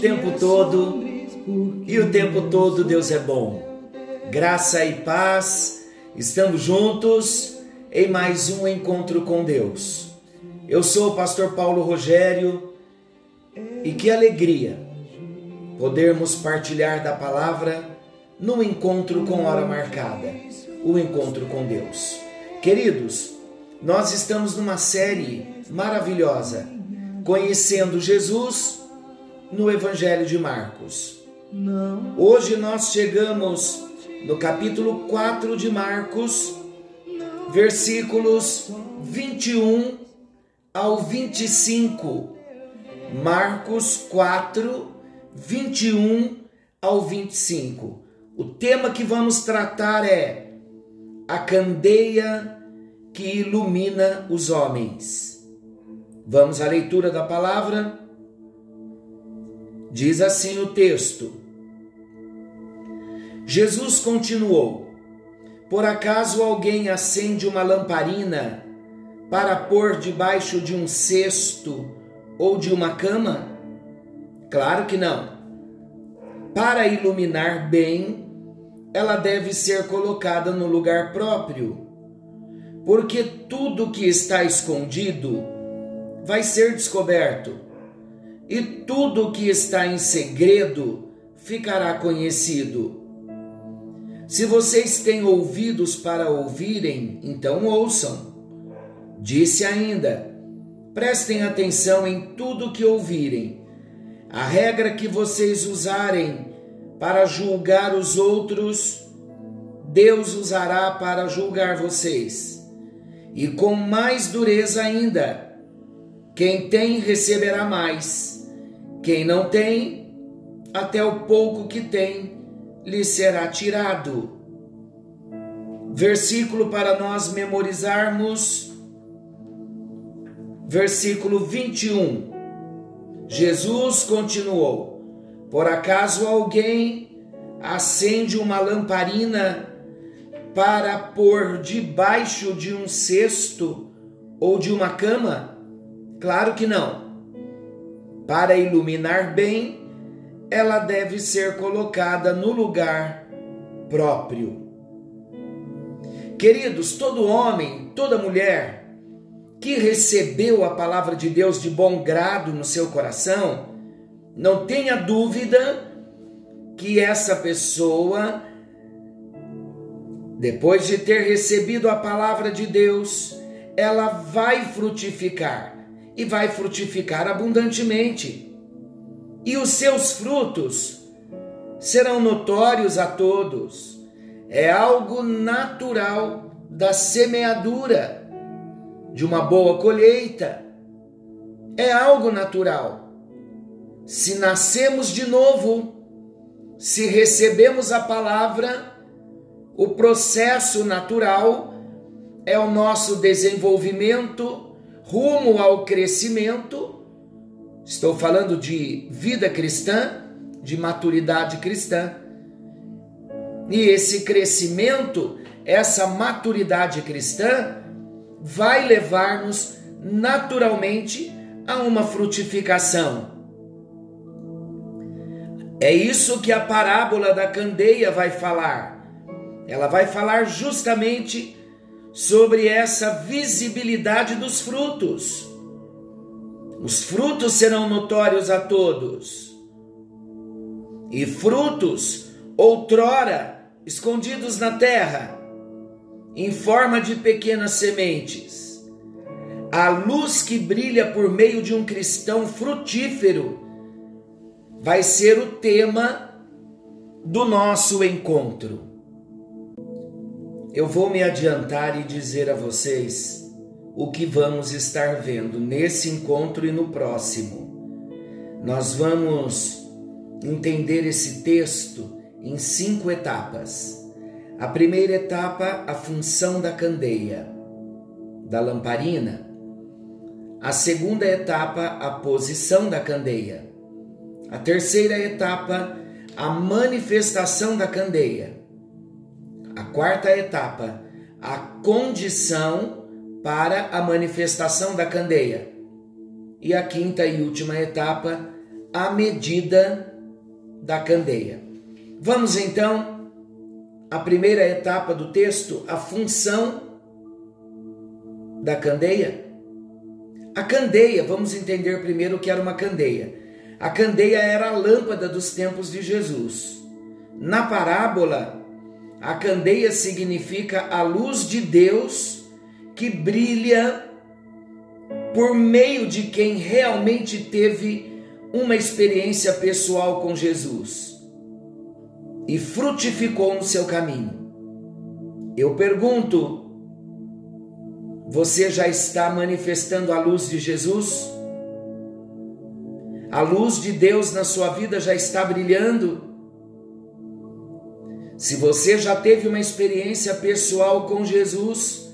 tempo todo e o tempo todo Deus é bom. Graça e paz, estamos juntos em mais um encontro com Deus. Eu sou o pastor Paulo Rogério e que alegria podermos partilhar da palavra no encontro com hora marcada, o encontro com Deus. Queridos, nós estamos numa série maravilhosa conhecendo Jesus no Evangelho de Marcos. Hoje nós chegamos no capítulo 4 de Marcos, versículos 21 ao 25. Marcos 4, 21 ao 25. O tema que vamos tratar é a candeia que ilumina os homens. Vamos à leitura da palavra. Diz assim o texto: Jesus continuou: Por acaso alguém acende uma lamparina para pôr debaixo de um cesto ou de uma cama? Claro que não. Para iluminar bem, ela deve ser colocada no lugar próprio, porque tudo que está escondido vai ser descoberto, e tudo que está em segredo ficará conhecido. Se vocês têm ouvidos para ouvirem, então ouçam. Disse ainda: prestem atenção em tudo que ouvirem. A regra que vocês usarem para julgar os outros, Deus usará para julgar vocês. E com mais dureza ainda, quem tem receberá mais. Quem não tem, até o pouco que tem lhe será tirado. Versículo para nós memorizarmos. Versículo 21. Jesus continuou: Por acaso alguém acende uma lamparina para pôr debaixo de um cesto ou de uma cama? Claro que não. Para iluminar bem, ela deve ser colocada no lugar próprio. Queridos, todo homem, toda mulher que recebeu a palavra de Deus de bom grado no seu coração, não tenha dúvida que essa pessoa, depois de ter recebido a palavra de Deus, ela vai frutificar e vai frutificar abundantemente. E os seus frutos serão notórios a todos. É algo natural da semeadura, de uma boa colheita. É algo natural. Se nascemos de novo, se recebemos a palavra, o processo natural é o nosso desenvolvimento rumo ao crescimento. Estou falando de vida cristã, de maturidade cristã. E esse crescimento, essa maturidade cristã, vai levar-nos naturalmente a uma frutificação. É isso que a parábola da candeia vai falar. Ela vai falar justamente sobre essa visibilidade dos frutos. Os frutos serão notórios a todos. E frutos, outrora escondidos na terra, em forma de pequenas sementes. A luz que brilha por meio de um cristão frutífero vai ser o tema do nosso encontro eu vou me adiantar e dizer a vocês o que vamos estar vendo nesse encontro e no próximo. Nós vamos entender esse texto em cinco etapas. A primeira etapa, a função da candeia, da lamparina. A segunda etapa, a posição da candeia. A terceira etapa, a manifestação da candeia. A quarta etapa, a condição para a manifestação da candeia. E a quinta e última etapa, a medida da candeia. Vamos então à primeira etapa do texto, a função da candeia. A candeia, vamos entender primeiro o que era uma candeia. A candeia era a lâmpada dos tempos de Jesus. Na parábola, a candeia significa a luz de Deus que brilha por meio de quem realmente teve uma experiência pessoal com Jesus e frutificou no seu caminho. Eu pergunto: você já está manifestando a luz de Jesus? A luz de Deus na sua vida já está brilhando? Se você já teve uma experiência pessoal com Jesus,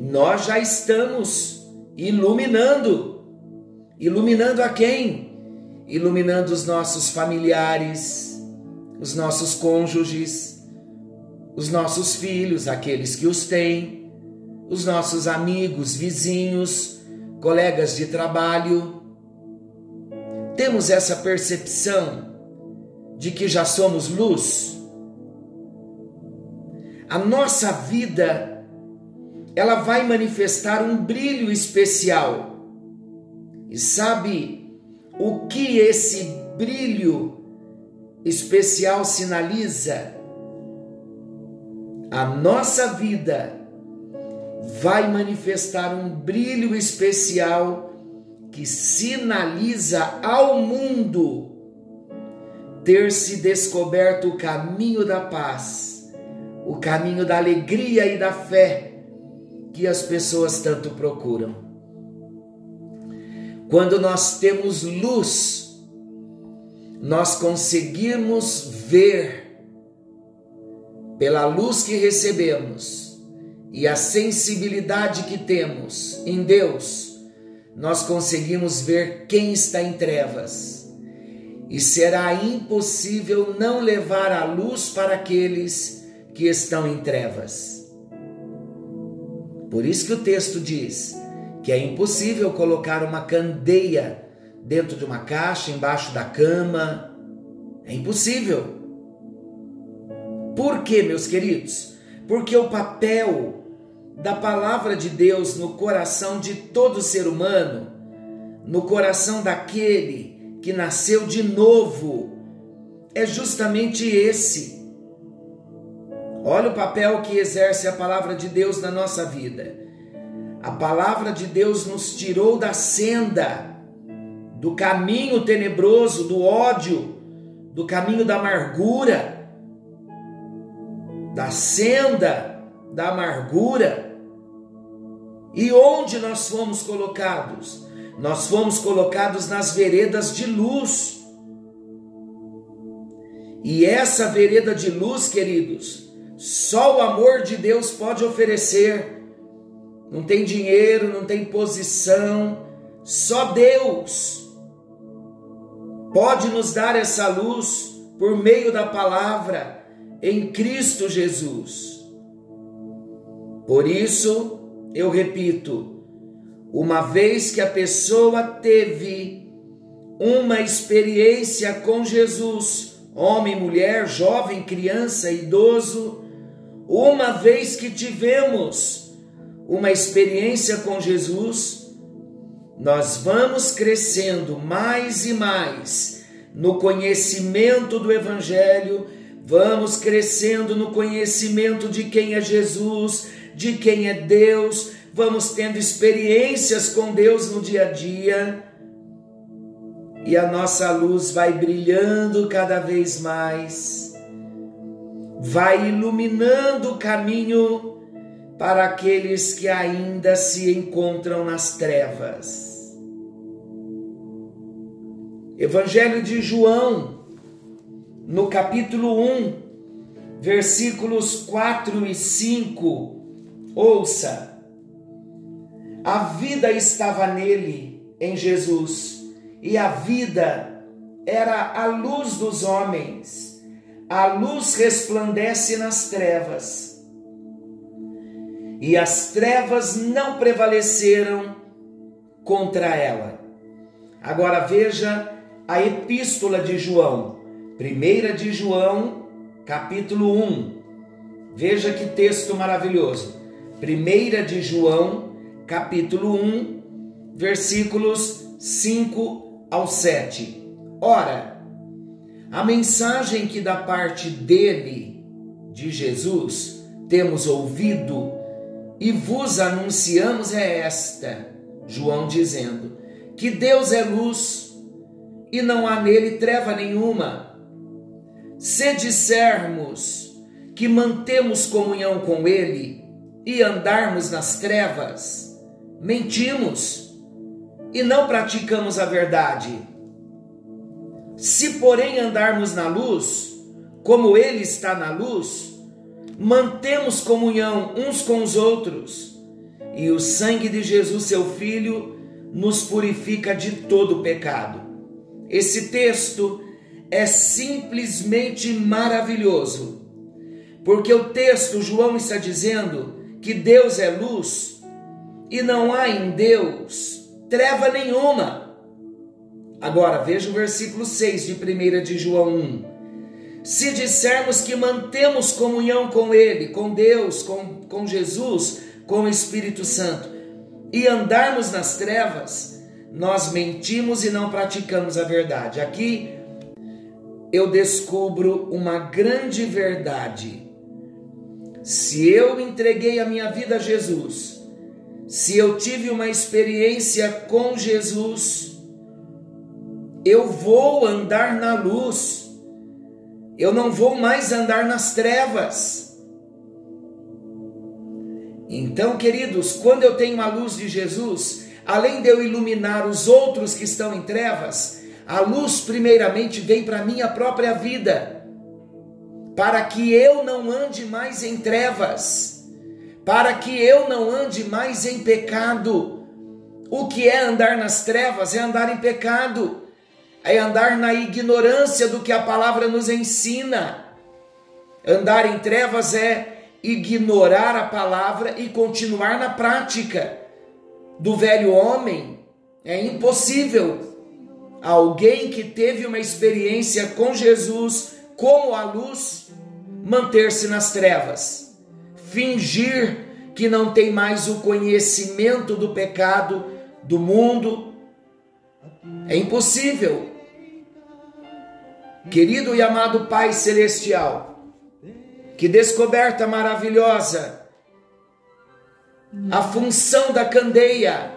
nós já estamos iluminando. Iluminando a quem? Iluminando os nossos familiares, os nossos cônjuges, os nossos filhos, aqueles que os têm, os nossos amigos, vizinhos, colegas de trabalho temos essa percepção de que já somos luz? A nossa vida ela vai manifestar um brilho especial. E sabe o que esse brilho especial sinaliza? A nossa vida vai manifestar um brilho especial que sinaliza ao mundo ter se descoberto o caminho da paz, o caminho da alegria e da fé que as pessoas tanto procuram. Quando nós temos luz, nós conseguimos ver pela luz que recebemos e a sensibilidade que temos em Deus nós conseguimos ver quem está em trevas. E será impossível não levar a luz para aqueles que estão em trevas. Por isso que o texto diz que é impossível colocar uma candeia dentro de uma caixa, embaixo da cama. É impossível. Por quê, meus queridos? Porque o papel da palavra de Deus no coração de todo ser humano, no coração daquele que nasceu de novo, é justamente esse. Olha o papel que exerce a palavra de Deus na nossa vida. A palavra de Deus nos tirou da senda, do caminho tenebroso, do ódio, do caminho da amargura, da senda da amargura. E onde nós fomos colocados? Nós fomos colocados nas veredas de luz. E essa vereda de luz, queridos, só o amor de Deus pode oferecer. Não tem dinheiro, não tem posição, só Deus pode nos dar essa luz por meio da palavra em Cristo Jesus. Por isso, eu repito, uma vez que a pessoa teve uma experiência com Jesus, homem, mulher, jovem, criança, idoso, uma vez que tivemos uma experiência com Jesus, nós vamos crescendo mais e mais no conhecimento do Evangelho, vamos crescendo no conhecimento de quem é Jesus, de quem é Deus, vamos tendo experiências com Deus no dia a dia e a nossa luz vai brilhando cada vez mais, vai iluminando o caminho para aqueles que ainda se encontram nas trevas. Evangelho de João, no capítulo 1, versículos 4 e 5. Ouça. A vida estava nele, em Jesus, e a vida era a luz dos homens. A luz resplandece nas trevas, e as trevas não prevaleceram contra ela. Agora veja a epístola de João, primeira de João, capítulo 1. Veja que texto maravilhoso. Primeira de João, capítulo 1, versículos 5 ao 7. Ora, a mensagem que da parte dele, de Jesus, temos ouvido e vos anunciamos é esta: João dizendo que Deus é luz e não há nele treva nenhuma. Se dissermos que mantemos comunhão com ele e andarmos nas trevas, mentimos e não praticamos a verdade. Se, porém, andarmos na luz, como ele está na luz, mantemos comunhão uns com os outros, e o sangue de Jesus, seu Filho, nos purifica de todo pecado. Esse texto é simplesmente maravilhoso, porque o texto, João está dizendo que Deus é luz e não há em Deus treva nenhuma. Agora veja o versículo 6 de 1 de João 1. Se dissermos que mantemos comunhão com Ele, com Deus, com, com Jesus, com o Espírito Santo, e andarmos nas trevas, nós mentimos e não praticamos a verdade. Aqui eu descubro uma grande verdade. Se eu entreguei a minha vida a Jesus, se eu tive uma experiência com Jesus, eu vou andar na luz, eu não vou mais andar nas trevas. Então, queridos, quando eu tenho a luz de Jesus, além de eu iluminar os outros que estão em trevas, a luz primeiramente vem para a minha própria vida, para que eu não ande mais em trevas para que eu não ande mais em pecado. O que é andar nas trevas é andar em pecado, é andar na ignorância do que a palavra nos ensina. Andar em trevas é ignorar a palavra e continuar na prática do velho homem. É impossível. Alguém que teve uma experiência com Jesus como a luz manter-se nas trevas fingir que não tem mais o conhecimento do pecado do mundo. É impossível. Querido e amado Pai Celestial, que descoberta maravilhosa a função da candeia.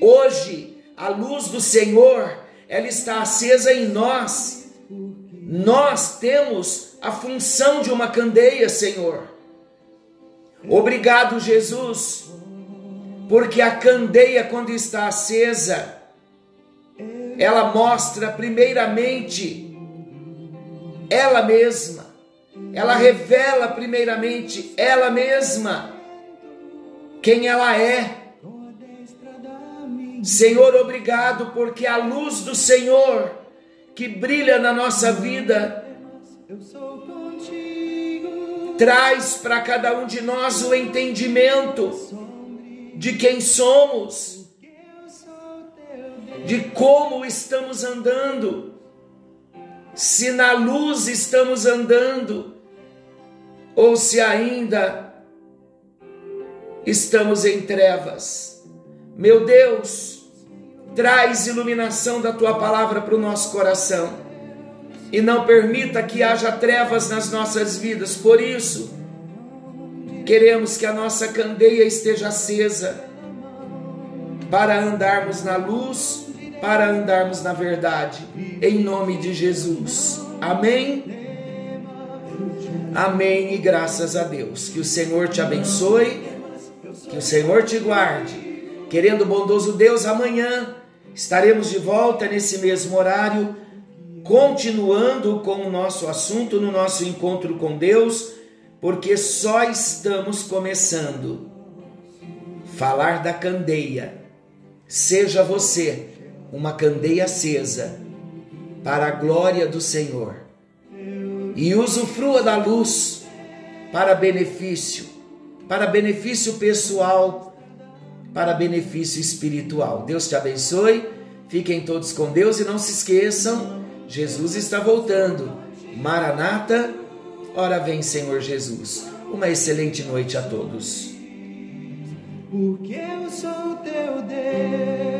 Hoje, a luz do Senhor, ela está acesa em nós. Nós temos a função de uma candeia, Senhor. Obrigado, Jesus, porque a candeia, quando está acesa, ela mostra primeiramente ela mesma, ela revela primeiramente ela mesma, quem ela é. Senhor, obrigado, porque a luz do Senhor que brilha na nossa vida traz para cada um de nós o entendimento de quem somos, de como estamos andando, se na luz estamos andando, ou se ainda estamos em trevas. Meu Deus, traz iluminação da tua palavra para o nosso coração e não permita que haja trevas nas nossas vidas. Por isso, queremos que a nossa candeia esteja acesa para andarmos na luz, para andarmos na verdade, em nome de Jesus. Amém. Amém e graças a Deus. Que o Senhor te abençoe, que o Senhor te guarde. Querendo bondoso Deus, amanhã estaremos de volta nesse mesmo horário continuando com o nosso assunto no nosso encontro com Deus, porque só estamos começando. Falar da candeia. Seja você uma candeia acesa para a glória do Senhor e usufrua da luz para benefício, para benefício pessoal, para benefício espiritual. Deus te abençoe. Fiquem todos com Deus e não se esqueçam, Jesus está voltando. Maranata, ora vem, Senhor Jesus. Uma excelente noite a todos. Porque eu sou teu Deus.